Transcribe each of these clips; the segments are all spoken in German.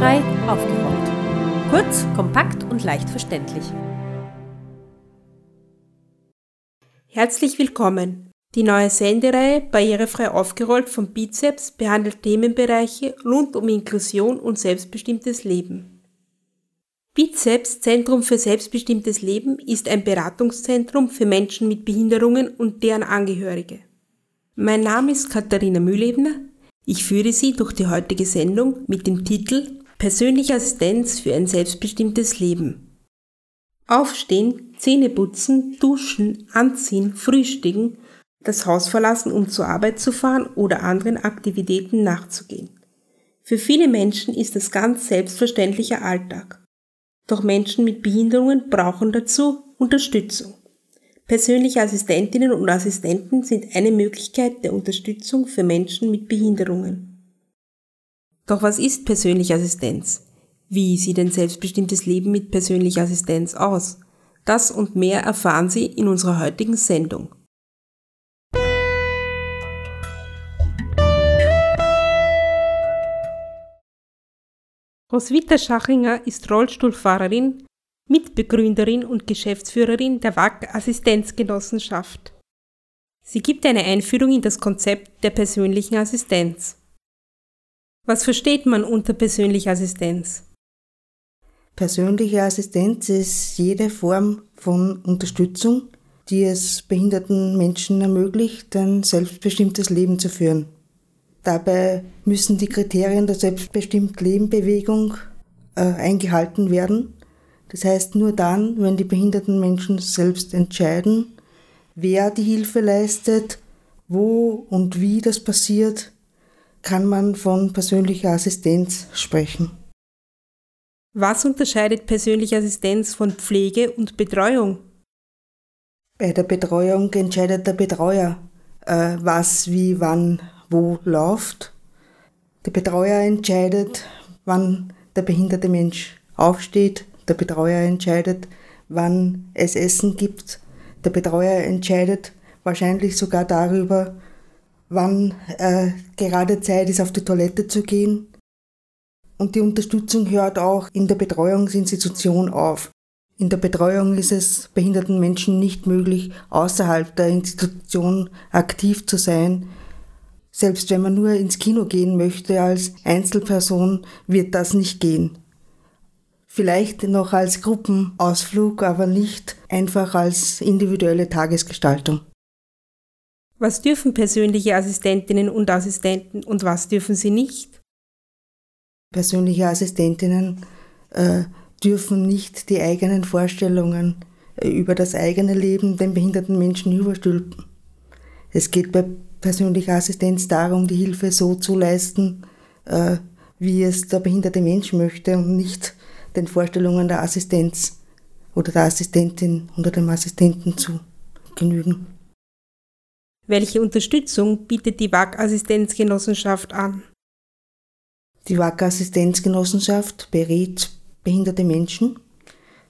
Barrierefrei aufgeräumt. Kurz, kompakt und leicht verständlich. Herzlich willkommen. Die neue Sendereihe Barrierefrei aufgerollt von Bizeps behandelt Themenbereiche rund um Inklusion und selbstbestimmtes Leben. Bizeps Zentrum für selbstbestimmtes Leben ist ein Beratungszentrum für Menschen mit Behinderungen und deren Angehörige. Mein Name ist Katharina Mühlebner. Ich führe Sie durch die heutige Sendung mit dem Titel Persönliche Assistenz für ein selbstbestimmtes Leben. Aufstehen, Zähne putzen, duschen, anziehen, frühstücken, das Haus verlassen, um zur Arbeit zu fahren oder anderen Aktivitäten nachzugehen. Für viele Menschen ist das ganz selbstverständlicher Alltag. Doch Menschen mit Behinderungen brauchen dazu Unterstützung. Persönliche Assistentinnen und Assistenten sind eine Möglichkeit der Unterstützung für Menschen mit Behinderungen. Doch was ist persönliche Assistenz? Wie sieht ein selbstbestimmtes Leben mit persönlicher Assistenz aus? Das und mehr erfahren Sie in unserer heutigen Sendung. Roswitha Schachinger ist Rollstuhlfahrerin, Mitbegründerin und Geschäftsführerin der WAG Assistenzgenossenschaft. Sie gibt eine Einführung in das Konzept der persönlichen Assistenz. Was versteht man unter persönlicher Assistenz? Persönliche Assistenz ist jede Form von Unterstützung, die es behinderten Menschen ermöglicht, ein selbstbestimmtes Leben zu führen. Dabei müssen die Kriterien der selbstbestimmt Leben-Bewegung äh, eingehalten werden das heißt, nur dann, wenn die behinderten Menschen selbst entscheiden, wer die Hilfe leistet, wo und wie das passiert, kann man von persönlicher Assistenz sprechen. Was unterscheidet persönliche Assistenz von Pflege und Betreuung? Bei der Betreuung entscheidet der Betreuer, äh, was, wie, wann, wo läuft. Der Betreuer entscheidet, wann der behinderte Mensch aufsteht, der Betreuer entscheidet, wann es Essen gibt. Der Betreuer entscheidet wahrscheinlich sogar darüber, wann äh, gerade Zeit ist, auf die Toilette zu gehen. Und die Unterstützung hört auch in der Betreuungsinstitution auf. In der Betreuung ist es behinderten Menschen nicht möglich, außerhalb der Institution aktiv zu sein. Selbst wenn man nur ins Kino gehen möchte als Einzelperson, wird das nicht gehen. Vielleicht noch als Gruppenausflug, aber nicht einfach als individuelle Tagesgestaltung. Was dürfen persönliche Assistentinnen und Assistenten und was dürfen sie nicht? Persönliche Assistentinnen äh, dürfen nicht die eigenen Vorstellungen äh, über das eigene Leben den behinderten Menschen überstülpen. Es geht bei persönlicher Assistenz darum, die Hilfe so zu leisten, äh, wie es der behinderte Mensch möchte und nicht den Vorstellungen der Assistenz oder der Assistentin oder dem Assistenten zu genügen. Welche Unterstützung bietet die WAG-Assistenzgenossenschaft an? Die WAG-Assistenzgenossenschaft berät behinderte Menschen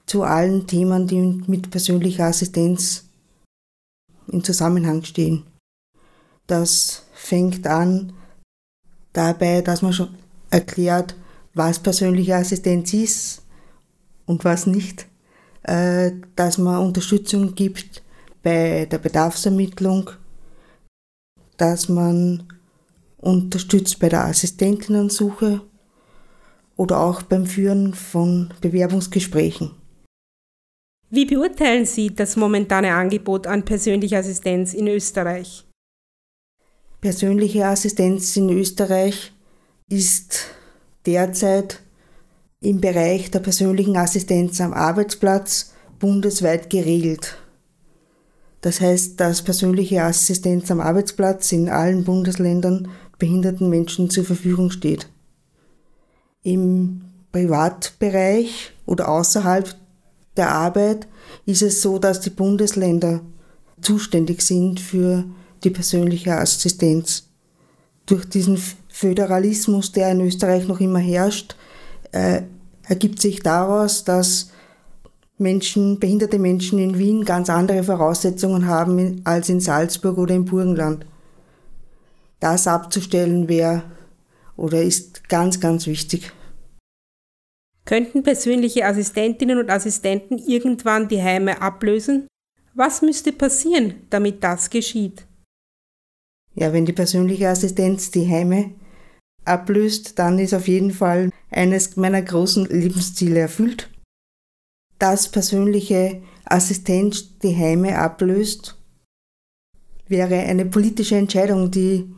zu allen Themen, die mit persönlicher Assistenz in Zusammenhang stehen. Das fängt an dabei, dass man schon erklärt, was persönliche Assistenz ist und was nicht, äh, dass man Unterstützung gibt bei der Bedarfsermittlung, dass man unterstützt bei der Assistentinnensuche oder auch beim Führen von Bewerbungsgesprächen. Wie beurteilen Sie das momentane Angebot an persönlicher Assistenz in Österreich? Persönliche Assistenz in Österreich ist derzeit im Bereich der persönlichen Assistenz am Arbeitsplatz bundesweit geregelt. Das heißt, dass persönliche Assistenz am Arbeitsplatz in allen Bundesländern behinderten Menschen zur Verfügung steht. Im Privatbereich oder außerhalb der Arbeit ist es so, dass die Bundesländer zuständig sind für die persönliche Assistenz. Durch diesen Föderalismus, der in Österreich noch immer herrscht, äh, ergibt sich daraus, dass Menschen, behinderte Menschen in Wien ganz andere Voraussetzungen haben als in Salzburg oder im Burgenland. Das abzustellen wäre oder ist ganz, ganz wichtig. Könnten persönliche Assistentinnen und Assistenten irgendwann die Heime ablösen? Was müsste passieren, damit das geschieht? Ja, wenn die persönliche Assistenz die Heime ablöst, dann ist auf jeden Fall eines meiner großen Lebensziele erfüllt. Dass persönliche Assistenz die Heime ablöst, wäre eine politische Entscheidung, die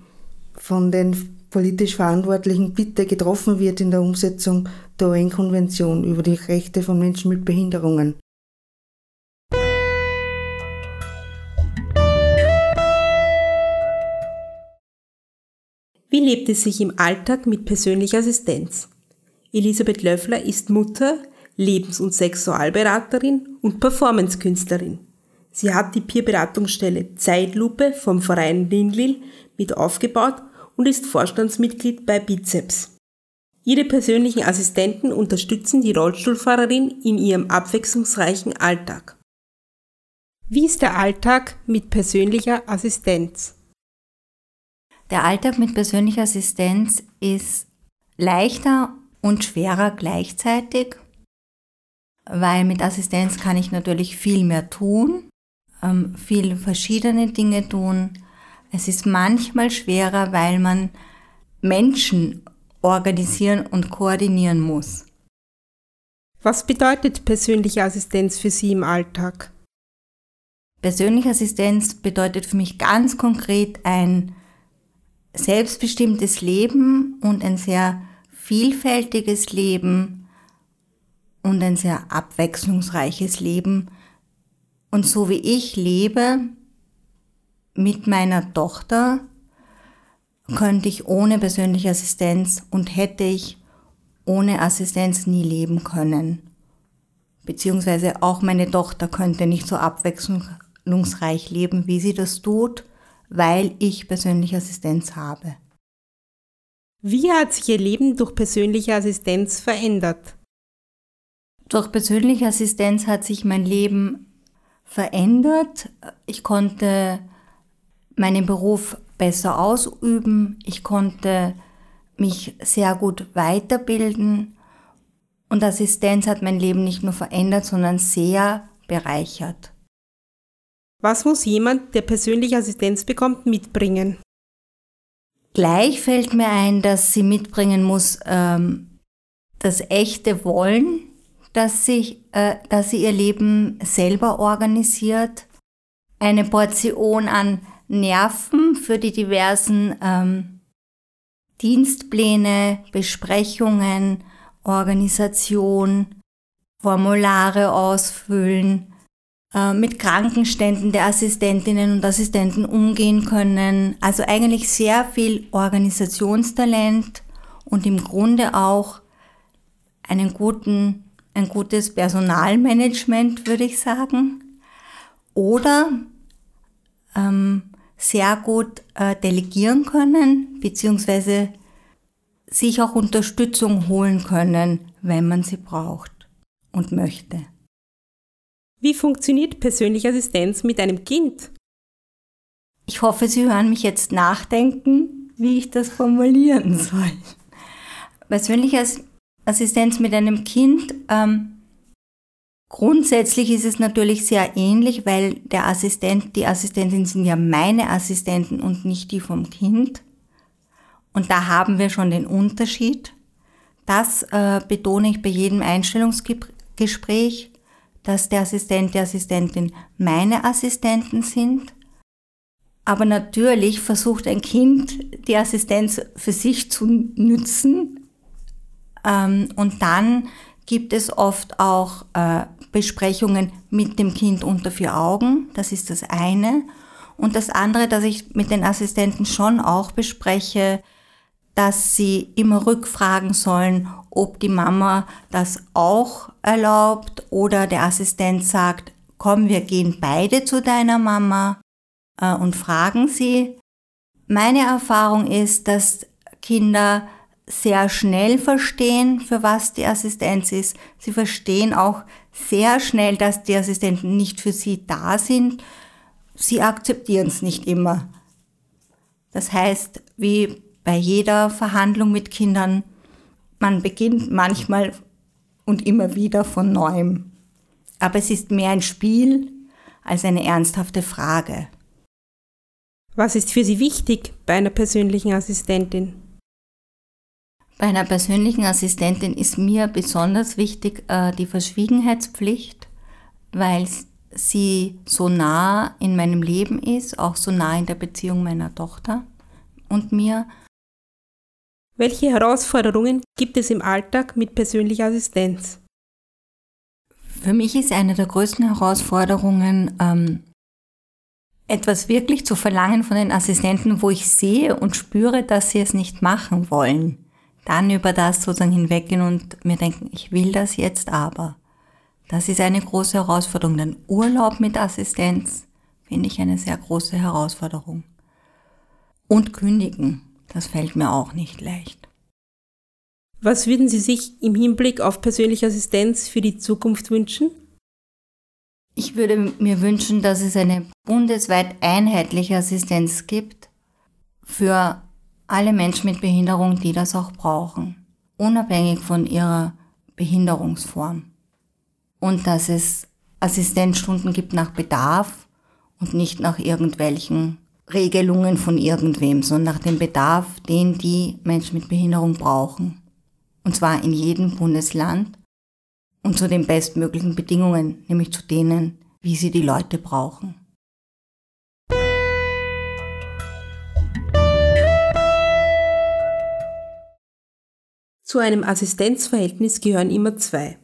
von den politisch Verantwortlichen bitte getroffen wird in der Umsetzung der UN-Konvention über die Rechte von Menschen mit Behinderungen. Wie lebt es sich im Alltag mit persönlicher Assistenz? Elisabeth Löffler ist Mutter, Lebens- und Sexualberaterin und Performancekünstlerin. Sie hat die Peerberatungsstelle Zeitlupe vom Verein Lindlil mit aufgebaut und ist Vorstandsmitglied bei Bizeps. Ihre persönlichen Assistenten unterstützen die Rollstuhlfahrerin in ihrem abwechslungsreichen Alltag. Wie ist der Alltag mit persönlicher Assistenz? Der Alltag mit persönlicher Assistenz ist leichter und schwerer gleichzeitig, weil mit Assistenz kann ich natürlich viel mehr tun ähm, viel verschiedene Dinge tun. Es ist manchmal schwerer, weil man Menschen organisieren und koordinieren muss. Was bedeutet persönliche Assistenz für Sie im Alltag? Persönliche Assistenz bedeutet für mich ganz konkret ein selbstbestimmtes Leben und ein sehr vielfältiges Leben und ein sehr abwechslungsreiches Leben, und so wie ich lebe mit meiner Tochter, könnte ich ohne persönliche Assistenz und hätte ich ohne Assistenz nie leben können. Beziehungsweise auch meine Tochter könnte nicht so abwechslungsreich leben, wie sie das tut, weil ich persönliche Assistenz habe. Wie hat sich Ihr Leben durch persönliche Assistenz verändert? Durch persönliche Assistenz hat sich mein Leben verändert. Ich konnte meinen Beruf besser ausüben. Ich konnte mich sehr gut weiterbilden. Und Assistenz hat mein Leben nicht nur verändert, sondern sehr bereichert. Was muss jemand, der persönliche Assistenz bekommt, mitbringen? Gleich fällt mir ein, dass sie mitbringen muss ähm, das echte Wollen, dass sie, äh, dass sie ihr Leben selber organisiert, eine Portion an Nerven für die diversen ähm, Dienstpläne, Besprechungen, Organisation, Formulare ausfüllen, äh, mit Krankenständen der Assistentinnen und Assistenten umgehen können. Also eigentlich sehr viel Organisationstalent und im Grunde auch einen guten ein gutes Personalmanagement, würde ich sagen, oder ähm, sehr gut äh, delegieren können, beziehungsweise sich auch Unterstützung holen können, wenn man sie braucht und möchte. Wie funktioniert persönliche Assistenz mit einem Kind? Ich hoffe, Sie hören mich jetzt nachdenken, wie ich das formulieren soll. Persönliche Assistenz mit einem Kind. Ähm, grundsätzlich ist es natürlich sehr ähnlich, weil der Assistent, die Assistentin sind ja meine Assistenten und nicht die vom Kind. Und da haben wir schon den Unterschied. Das äh, betone ich bei jedem Einstellungsgespräch, dass der Assistent, die Assistentin meine Assistenten sind. Aber natürlich versucht ein Kind, die Assistenz für sich zu nützen ähm, und dann gibt es oft auch äh, Besprechungen mit dem Kind unter vier Augen. Das ist das eine. Und das andere, dass ich mit den Assistenten schon auch bespreche, dass sie immer rückfragen sollen, ob die Mama das auch erlaubt oder der Assistent sagt, komm, wir gehen beide zu deiner Mama äh, und fragen sie. Meine Erfahrung ist, dass Kinder sehr schnell verstehen, für was die Assistenz ist. Sie verstehen auch sehr schnell, dass die Assistenten nicht für sie da sind. Sie akzeptieren es nicht immer. Das heißt, wie bei jeder Verhandlung mit Kindern, man beginnt manchmal und immer wieder von neuem. Aber es ist mehr ein Spiel als eine ernsthafte Frage. Was ist für Sie wichtig bei einer persönlichen Assistentin? Bei einer persönlichen Assistentin ist mir besonders wichtig äh, die Verschwiegenheitspflicht, weil sie so nah in meinem Leben ist, auch so nah in der Beziehung meiner Tochter und mir. Welche Herausforderungen gibt es im Alltag mit persönlicher Assistenz? Für mich ist eine der größten Herausforderungen, ähm, etwas wirklich zu verlangen von den Assistenten, wo ich sehe und spüre, dass sie es nicht machen wollen dann über das sozusagen hinweggehen und mir denken, ich will das jetzt aber. Das ist eine große Herausforderung. Denn Urlaub mit Assistenz finde ich eine sehr große Herausforderung. Und kündigen, das fällt mir auch nicht leicht. Was würden Sie sich im Hinblick auf persönliche Assistenz für die Zukunft wünschen? Ich würde mir wünschen, dass es eine bundesweit einheitliche Assistenz gibt für alle Menschen mit Behinderung, die das auch brauchen, unabhängig von ihrer Behinderungsform. Und dass es Assistenzstunden gibt nach Bedarf und nicht nach irgendwelchen Regelungen von irgendwem, sondern nach dem Bedarf, den die Menschen mit Behinderung brauchen. Und zwar in jedem Bundesland und zu den bestmöglichen Bedingungen, nämlich zu denen, wie sie die Leute brauchen. Zu einem Assistenzverhältnis gehören immer zwei.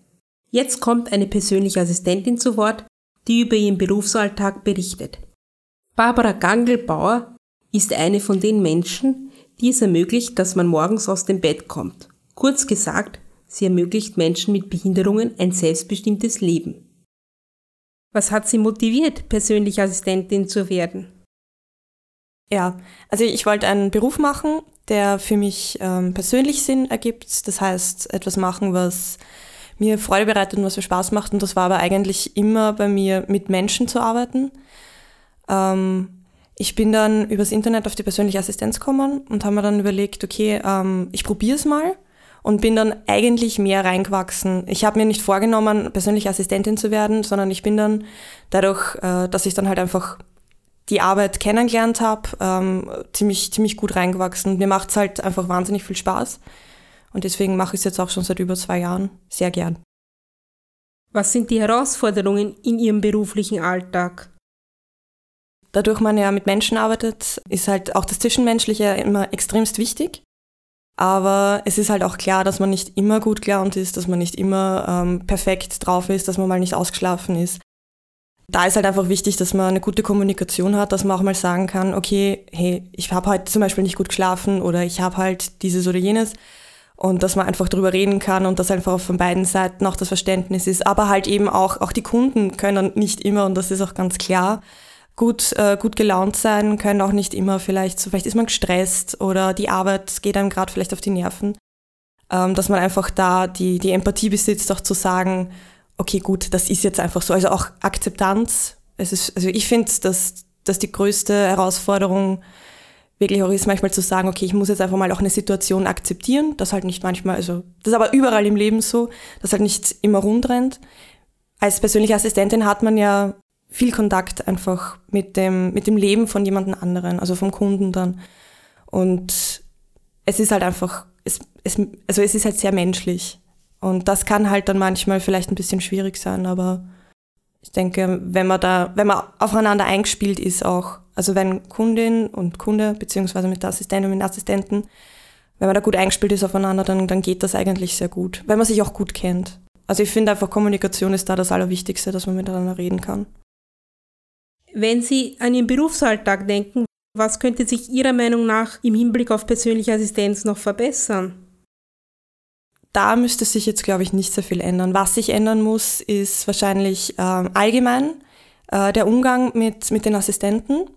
Jetzt kommt eine persönliche Assistentin zu Wort, die über ihren Berufsalltag berichtet. Barbara Gangelbauer ist eine von den Menschen, die es ermöglicht, dass man morgens aus dem Bett kommt. Kurz gesagt, sie ermöglicht Menschen mit Behinderungen ein selbstbestimmtes Leben. Was hat sie motiviert, persönliche Assistentin zu werden? Ja, also ich wollte einen Beruf machen, der für mich ähm, persönlich Sinn ergibt. Das heißt, etwas machen, was mir Freude bereitet und was mir Spaß macht. Und das war aber eigentlich immer bei mir, mit Menschen zu arbeiten. Ähm, ich bin dann übers Internet auf die persönliche Assistenz gekommen und habe mir dann überlegt, okay, ähm, ich probiere es mal und bin dann eigentlich mehr reingewachsen. Ich habe mir nicht vorgenommen, persönliche Assistentin zu werden, sondern ich bin dann dadurch, äh, dass ich dann halt einfach die Arbeit kennengelernt habe, ähm, ziemlich, ziemlich gut reingewachsen. Mir macht es halt einfach wahnsinnig viel Spaß. Und deswegen mache ich es jetzt auch schon seit über zwei Jahren sehr gern. Was sind die Herausforderungen in Ihrem beruflichen Alltag? Dadurch man ja mit Menschen arbeitet, ist halt auch das Zwischenmenschliche immer extremst wichtig. Aber es ist halt auch klar, dass man nicht immer gut gelaunt ist, dass man nicht immer ähm, perfekt drauf ist, dass man mal nicht ausgeschlafen ist da ist halt einfach wichtig, dass man eine gute Kommunikation hat, dass man auch mal sagen kann, okay, hey, ich habe heute zum Beispiel nicht gut geschlafen oder ich habe halt dieses oder jenes und dass man einfach darüber reden kann und dass einfach von beiden Seiten auch das Verständnis ist. Aber halt eben auch, auch die Kunden können nicht immer, und das ist auch ganz klar, gut, äh, gut gelaunt sein, können auch nicht immer vielleicht, so vielleicht ist man gestresst oder die Arbeit geht einem gerade vielleicht auf die Nerven. Ähm, dass man einfach da die, die Empathie besitzt, auch zu sagen, okay, gut, das ist jetzt einfach so. Also auch Akzeptanz. Es ist, also ich finde, dass, dass die größte Herausforderung wirklich auch ist, manchmal zu sagen, okay, ich muss jetzt einfach mal auch eine Situation akzeptieren, das halt nicht manchmal, also das ist aber überall im Leben so, dass halt nicht immer rund rennt. Als persönliche Assistentin hat man ja viel Kontakt einfach mit dem, mit dem Leben von jemandem anderen, also vom Kunden dann. Und es ist halt einfach, es, es, also es ist halt sehr menschlich. Und das kann halt dann manchmal vielleicht ein bisschen schwierig sein, aber ich denke, wenn man da, wenn man aufeinander eingespielt ist auch, also wenn Kundin und Kunde, beziehungsweise mit der Assistentin und mit Assistenten, wenn man da gut eingespielt ist aufeinander, dann, dann geht das eigentlich sehr gut, wenn man sich auch gut kennt. Also ich finde einfach, Kommunikation ist da das Allerwichtigste, dass man miteinander reden kann. Wenn Sie an Ihren Berufsalltag denken, was könnte sich Ihrer Meinung nach im Hinblick auf persönliche Assistenz noch verbessern? Da müsste sich jetzt, glaube ich, nicht sehr viel ändern. Was sich ändern muss, ist wahrscheinlich äh, allgemein äh, der Umgang mit, mit den Assistenten.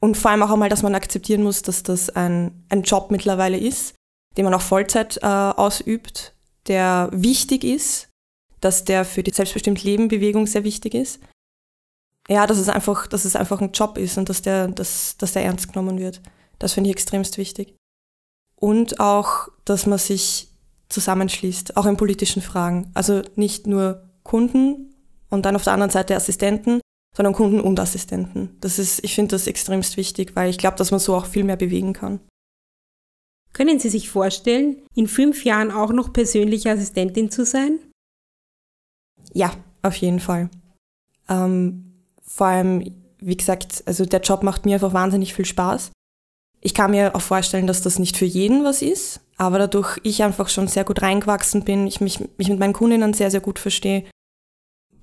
Und vor allem auch einmal, dass man akzeptieren muss, dass das ein, ein Job mittlerweile ist, den man auch Vollzeit äh, ausübt, der wichtig ist, dass der für die selbstbestimmte Leben-Bewegung sehr wichtig ist. Ja, dass es einfach, dass es einfach ein Job ist und dass der, dass, dass der ernst genommen wird. Das finde ich extremst wichtig. Und auch, dass man sich zusammenschließt, auch in politischen Fragen. Also nicht nur Kunden und dann auf der anderen Seite Assistenten, sondern Kunden und Assistenten. Das ist, ich finde das extremst wichtig, weil ich glaube, dass man so auch viel mehr bewegen kann. Können Sie sich vorstellen, in fünf Jahren auch noch persönliche Assistentin zu sein? Ja, auf jeden Fall. Ähm, vor allem, wie gesagt, also der Job macht mir einfach wahnsinnig viel Spaß. Ich kann mir auch vorstellen, dass das nicht für jeden was ist, aber dadurch ich einfach schon sehr gut reingewachsen bin, ich mich, mich mit meinen Kundinnen sehr, sehr gut verstehe,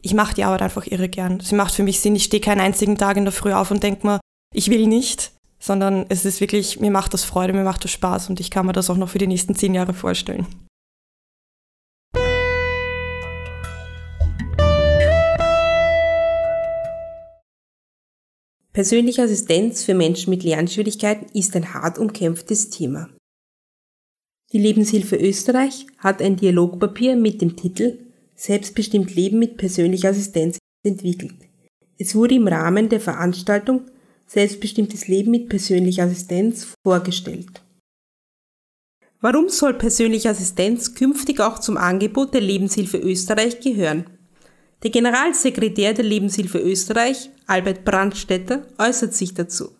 ich mache die Arbeit einfach irre gern. Sie macht für mich Sinn, ich stehe keinen einzigen Tag in der Früh auf und denke mir, ich will nicht, sondern es ist wirklich, mir macht das Freude, mir macht das Spaß und ich kann mir das auch noch für die nächsten zehn Jahre vorstellen. Persönliche Assistenz für Menschen mit Lernschwierigkeiten ist ein hart umkämpftes Thema. Die Lebenshilfe Österreich hat ein Dialogpapier mit dem Titel Selbstbestimmt Leben mit persönlicher Assistenz entwickelt. Es wurde im Rahmen der Veranstaltung Selbstbestimmtes Leben mit persönlicher Assistenz vorgestellt. Warum soll persönliche Assistenz künftig auch zum Angebot der Lebenshilfe Österreich gehören? Der Generalsekretär der Lebenshilfe Österreich, Albert Brandstetter, äußert sich dazu.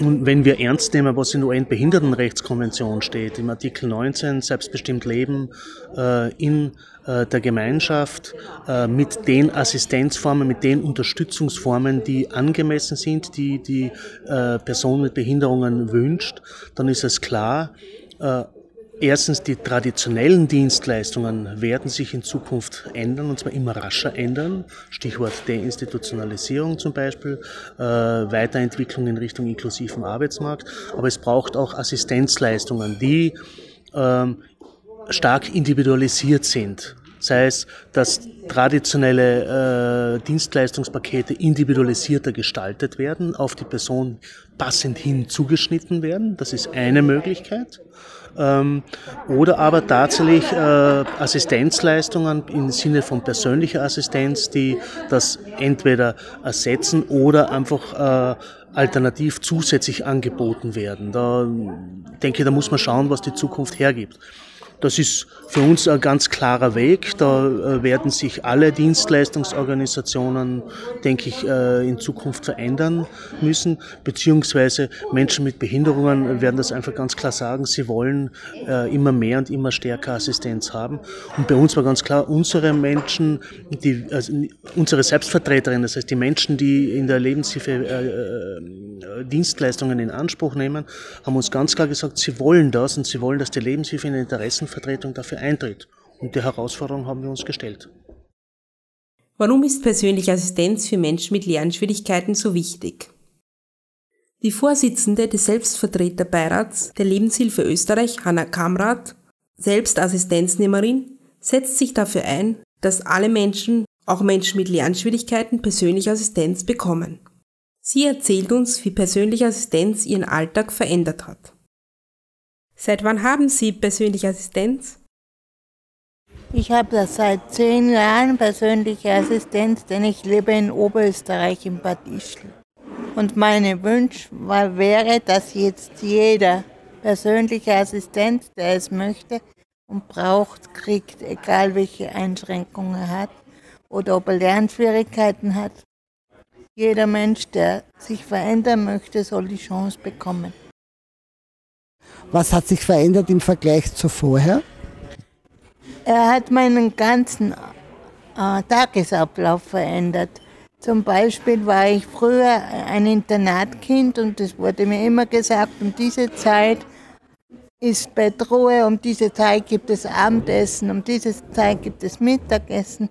Und wenn wir ernst nehmen, was in der UN-Behindertenrechtskonvention steht, im Artikel 19, selbstbestimmt Leben äh, in äh, der Gemeinschaft, äh, mit den Assistenzformen, mit den Unterstützungsformen, die angemessen sind, die die äh, Person mit Behinderungen wünscht, dann ist es klar, äh, Erstens, die traditionellen Dienstleistungen werden sich in Zukunft ändern, und zwar immer rascher ändern. Stichwort Deinstitutionalisierung zum Beispiel, äh, Weiterentwicklung in Richtung inklusiven Arbeitsmarkt. Aber es braucht auch Assistenzleistungen, die ähm, stark individualisiert sind. Sei es, dass traditionelle äh, Dienstleistungspakete individualisierter gestaltet werden, auf die Person passend hin zugeschnitten werden. Das ist eine Möglichkeit. Ähm, oder aber tatsächlich äh, Assistenzleistungen im Sinne von persönlicher Assistenz, die das entweder ersetzen oder einfach äh, alternativ zusätzlich angeboten werden. Da denke ich, da muss man schauen, was die Zukunft hergibt. Das ist für uns ein ganz klarer Weg. Da äh, werden sich alle Dienstleistungsorganisationen, denke ich, äh, in Zukunft verändern müssen, beziehungsweise Menschen mit Behinderungen werden das einfach ganz klar sagen, sie wollen äh, immer mehr und immer stärker Assistenz haben. Und bei uns war ganz klar, unsere Menschen, die, also unsere Selbstvertreterinnen, das heißt die Menschen, die in der Lebenshilfe Dienstleistungen in Anspruch nehmen, haben uns ganz klar gesagt, sie wollen das und sie wollen, dass die Lebenshilfe in Interessen Vertretung dafür eintritt. Und die Herausforderung haben wir uns gestellt. Warum ist persönliche Assistenz für Menschen mit Lernschwierigkeiten so wichtig? Die Vorsitzende des Selbstvertreterbeirats der Lebenshilfe Österreich, Hanna Kamrat, selbst Assistenznehmerin, setzt sich dafür ein, dass alle Menschen, auch Menschen mit Lernschwierigkeiten, persönliche Assistenz bekommen. Sie erzählt uns, wie persönliche Assistenz ihren Alltag verändert hat. Seit wann haben Sie persönliche Assistenz? Ich habe das seit zehn Jahren persönliche Assistenz, denn ich lebe in Oberösterreich in Bad Ischl. Und meine Wunsch war, wäre, dass jetzt jeder persönliche Assistenz, der es möchte und braucht, kriegt, egal welche Einschränkungen er hat oder ob er Lernschwierigkeiten hat. Jeder Mensch, der sich verändern möchte, soll die Chance bekommen. Was hat sich verändert im Vergleich zu vorher? Er hat meinen ganzen äh, Tagesablauf verändert. Zum Beispiel war ich früher ein Internatkind und es wurde mir immer gesagt, um diese Zeit ist Bettruhe, um diese Zeit gibt es Abendessen, um diese Zeit gibt es Mittagessen.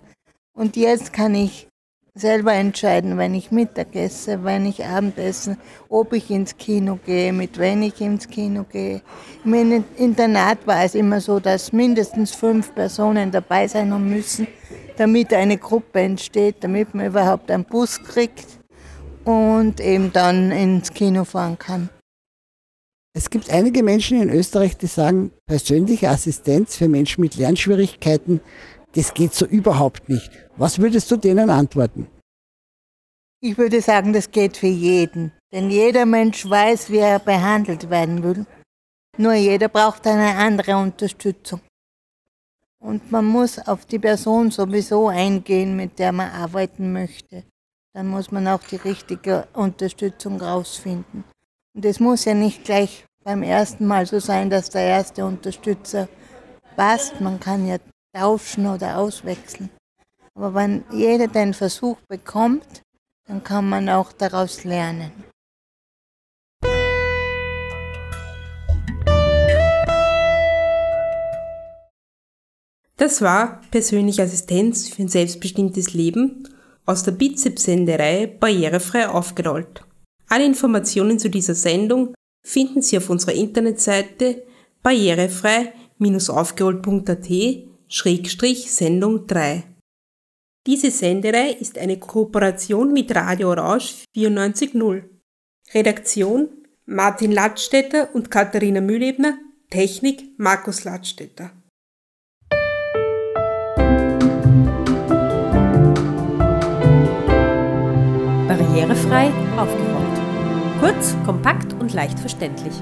Und jetzt kann ich selber entscheiden, wenn ich Mittag esse, wenn ich Abend esse, ob ich ins Kino gehe, mit wem ich ins Kino gehe. Im Internat war es immer so, dass mindestens fünf Personen dabei sein müssen, damit eine Gruppe entsteht, damit man überhaupt einen Bus kriegt und eben dann ins Kino fahren kann. Es gibt einige Menschen in Österreich, die sagen, persönliche Assistenz für Menschen mit Lernschwierigkeiten das geht so überhaupt nicht. Was würdest du denen antworten? Ich würde sagen, das geht für jeden. Denn jeder Mensch weiß, wie er behandelt werden will. Nur jeder braucht eine andere Unterstützung. Und man muss auf die Person sowieso eingehen, mit der man arbeiten möchte. Dann muss man auch die richtige Unterstützung rausfinden. Und es muss ja nicht gleich beim ersten Mal so sein, dass der erste Unterstützer passt. Man kann ja tauschen oder auswechseln. Aber wenn jeder den Versuch bekommt, dann kann man auch daraus lernen. Das war Persönliche Assistenz für ein selbstbestimmtes Leben aus der Bizeps-Senderei Barrierefrei aufgerollt. Alle Informationen zu dieser Sendung finden Sie auf unserer Internetseite barrierefrei-aufgerollt.at-sendung 3. Diese Senderei ist eine Kooperation mit Radio Orange 94.0. Redaktion Martin Ladstätter und Katharina Mühlebner, Technik Markus Ladstätter. Barrierefrei aufgeräumt. Kurz, kompakt und leicht verständlich.